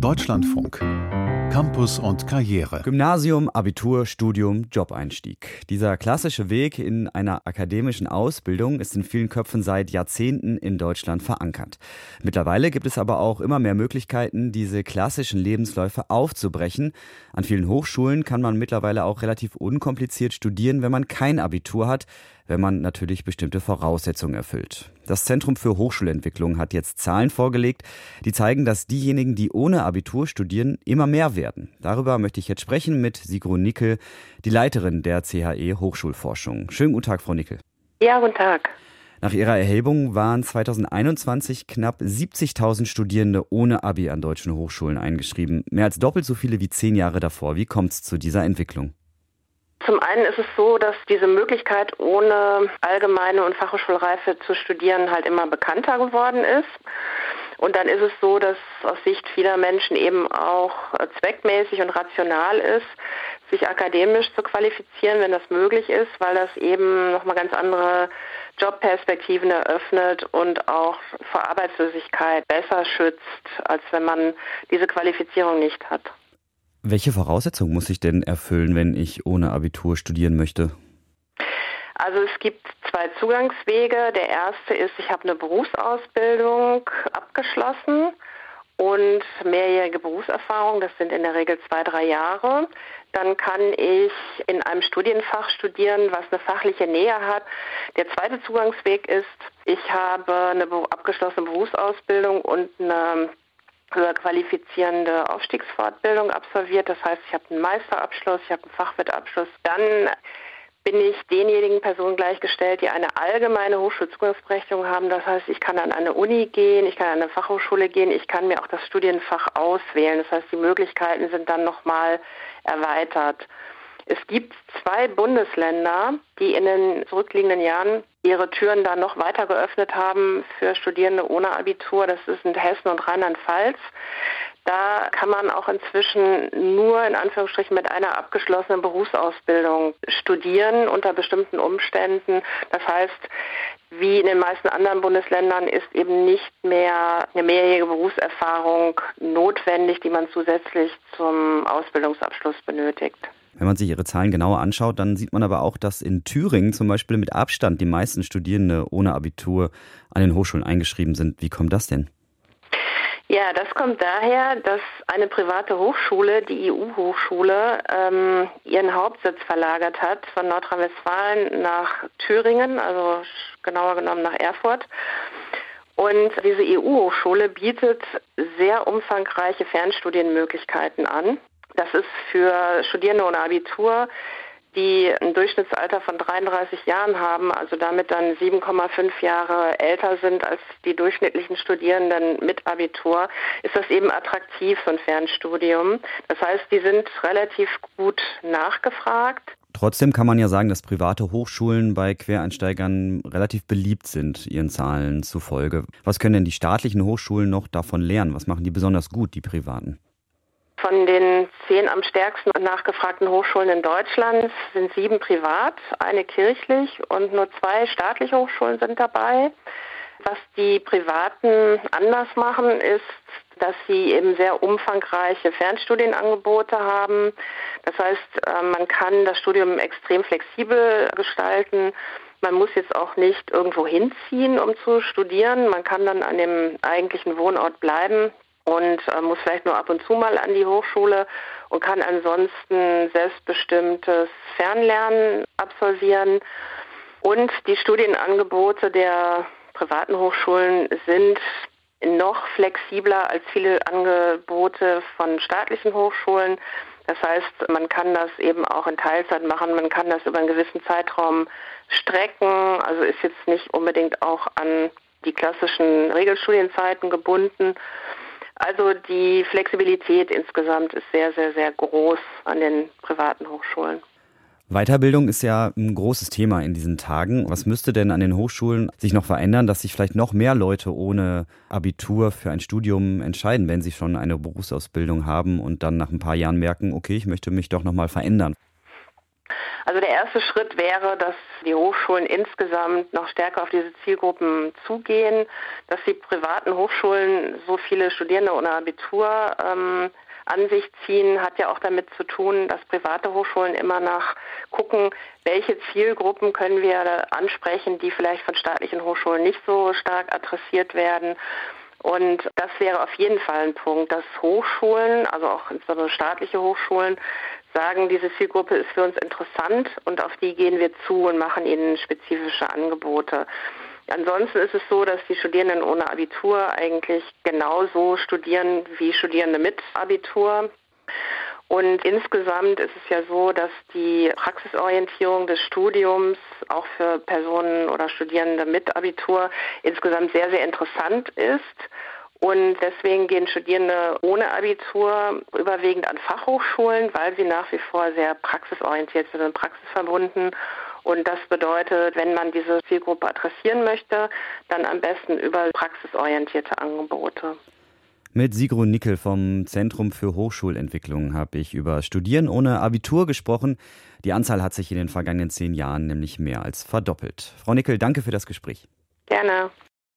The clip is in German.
Deutschlandfunk. Campus und Karriere. Gymnasium, Abitur, Studium, Jobeinstieg. Dieser klassische Weg in einer akademischen Ausbildung ist in vielen Köpfen seit Jahrzehnten in Deutschland verankert. Mittlerweile gibt es aber auch immer mehr Möglichkeiten, diese klassischen Lebensläufe aufzubrechen. An vielen Hochschulen kann man mittlerweile auch relativ unkompliziert studieren, wenn man kein Abitur hat wenn man natürlich bestimmte Voraussetzungen erfüllt. Das Zentrum für Hochschulentwicklung hat jetzt Zahlen vorgelegt, die zeigen, dass diejenigen, die ohne Abitur studieren, immer mehr werden. Darüber möchte ich jetzt sprechen mit Sigrun Nickel, die Leiterin der CHE Hochschulforschung. Schönen guten Tag, Frau Nickel. Ja, guten Tag. Nach ihrer Erhebung waren 2021 knapp 70.000 Studierende ohne Abi an deutschen Hochschulen eingeschrieben. Mehr als doppelt so viele wie zehn Jahre davor. Wie kommt es zu dieser Entwicklung? Zum einen ist es so, dass diese Möglichkeit, ohne allgemeine und Fachhochschulreife zu studieren, halt immer bekannter geworden ist. Und dann ist es so, dass aus Sicht vieler Menschen eben auch zweckmäßig und rational ist, sich akademisch zu qualifizieren, wenn das möglich ist, weil das eben nochmal ganz andere Jobperspektiven eröffnet und auch vor Arbeitslosigkeit besser schützt, als wenn man diese Qualifizierung nicht hat. Welche Voraussetzungen muss ich denn erfüllen, wenn ich ohne Abitur studieren möchte? Also es gibt zwei Zugangswege. Der erste ist, ich habe eine Berufsausbildung abgeschlossen und mehrjährige Berufserfahrung, das sind in der Regel zwei, drei Jahre. Dann kann ich in einem Studienfach studieren, was eine fachliche Nähe hat. Der zweite Zugangsweg ist, ich habe eine abgeschlossene Berufsausbildung und eine höher qualifizierende Aufstiegsfortbildung absolviert. Das heißt, ich habe einen Meisterabschluss, ich habe einen Fachwirtabschluss. Dann bin ich denjenigen Personen gleichgestellt, die eine allgemeine Hochschulzugangsberechtigung haben. Das heißt, ich kann an eine Uni gehen, ich kann an eine Fachhochschule gehen, ich kann mir auch das Studienfach auswählen. Das heißt, die Möglichkeiten sind dann nochmal erweitert. Es gibt zwei Bundesländer, die in den zurückliegenden Jahren ihre Türen dann noch weiter geöffnet haben für Studierende ohne Abitur. Das sind Hessen und Rheinland-Pfalz. Da kann man auch inzwischen nur in Anführungsstrichen mit einer abgeschlossenen Berufsausbildung studieren unter bestimmten Umständen. Das heißt, wie in den meisten anderen Bundesländern ist eben nicht mehr eine mehrjährige Berufserfahrung notwendig, die man zusätzlich zum Ausbildungsabschluss benötigt. Wenn man sich ihre Zahlen genauer anschaut, dann sieht man aber auch, dass in Thüringen zum Beispiel mit Abstand die meisten Studierende ohne Abitur an den Hochschulen eingeschrieben sind. Wie kommt das denn? Ja, das kommt daher, dass eine private Hochschule, die EU-Hochschule, ähm, ihren Hauptsitz verlagert hat von Nordrhein-Westfalen nach Thüringen, also genauer genommen nach Erfurt. Und diese EU-Hochschule bietet sehr umfangreiche Fernstudienmöglichkeiten an. Das ist für Studierende ohne Abitur, die ein Durchschnittsalter von 33 Jahren haben, also damit dann 7,5 Jahre älter sind als die durchschnittlichen Studierenden mit Abitur, ist das eben attraktiv, so ein Fernstudium. Das heißt, die sind relativ gut nachgefragt. Trotzdem kann man ja sagen, dass private Hochschulen bei Quereinsteigern relativ beliebt sind, ihren Zahlen zufolge. Was können denn die staatlichen Hochschulen noch davon lernen? Was machen die besonders gut, die privaten? Von den zehn am stärksten nachgefragten Hochschulen in Deutschland sind sieben privat, eine kirchlich und nur zwei staatliche Hochschulen sind dabei. Was die Privaten anders machen, ist, dass sie eben sehr umfangreiche Fernstudienangebote haben. Das heißt, äh, man kann das Studium extrem flexibel gestalten. Man muss jetzt auch nicht irgendwo hinziehen, um zu studieren. Man kann dann an dem eigentlichen Wohnort bleiben und äh, muss vielleicht nur ab und zu mal an die Hochschule und kann ansonsten selbstbestimmtes Fernlernen absolvieren. Und die Studienangebote der privaten Hochschulen sind noch flexibler als viele Angebote von staatlichen Hochschulen. Das heißt, man kann das eben auch in Teilzeit machen, man kann das über einen gewissen Zeitraum strecken, also ist jetzt nicht unbedingt auch an die klassischen Regelstudienzeiten gebunden. Also die Flexibilität insgesamt ist sehr, sehr, sehr groß an den privaten Hochschulen. Weiterbildung ist ja ein großes Thema in diesen Tagen. Was müsste denn an den Hochschulen sich noch verändern, dass sich vielleicht noch mehr Leute ohne Abitur für ein Studium entscheiden, wenn sie schon eine Berufsausbildung haben und dann nach ein paar Jahren merken, okay, ich möchte mich doch noch mal verändern? Also der erste Schritt wäre, dass die Hochschulen insgesamt noch stärker auf diese Zielgruppen zugehen, dass die privaten Hochschulen so viele Studierende ohne Abitur ähm, an sich ziehen, hat ja auch damit zu tun, dass private Hochschulen immer nach gucken, welche Zielgruppen können wir ansprechen, die vielleicht von staatlichen Hochschulen nicht so stark adressiert werden. Und das wäre auf jeden Fall ein Punkt, dass Hochschulen, also auch insbesondere staatliche Hochschulen, sagen, diese Zielgruppe ist für uns interessant und auf die gehen wir zu und machen ihnen spezifische Angebote. Ansonsten ist es so, dass die Studierenden ohne Abitur eigentlich genauso studieren wie Studierende mit Abitur. Und insgesamt ist es ja so, dass die Praxisorientierung des Studiums auch für Personen oder Studierende mit Abitur insgesamt sehr, sehr interessant ist. Und deswegen gehen Studierende ohne Abitur überwiegend an Fachhochschulen, weil sie nach wie vor sehr praxisorientiert sind und praxisverbunden. Und das bedeutet, wenn man diese Zielgruppe adressieren möchte, dann am besten über praxisorientierte Angebote. Mit Sigrun Nickel vom Zentrum für Hochschulentwicklung habe ich über Studieren ohne Abitur gesprochen. Die Anzahl hat sich in den vergangenen zehn Jahren nämlich mehr als verdoppelt. Frau Nickel, danke für das Gespräch. Gerne.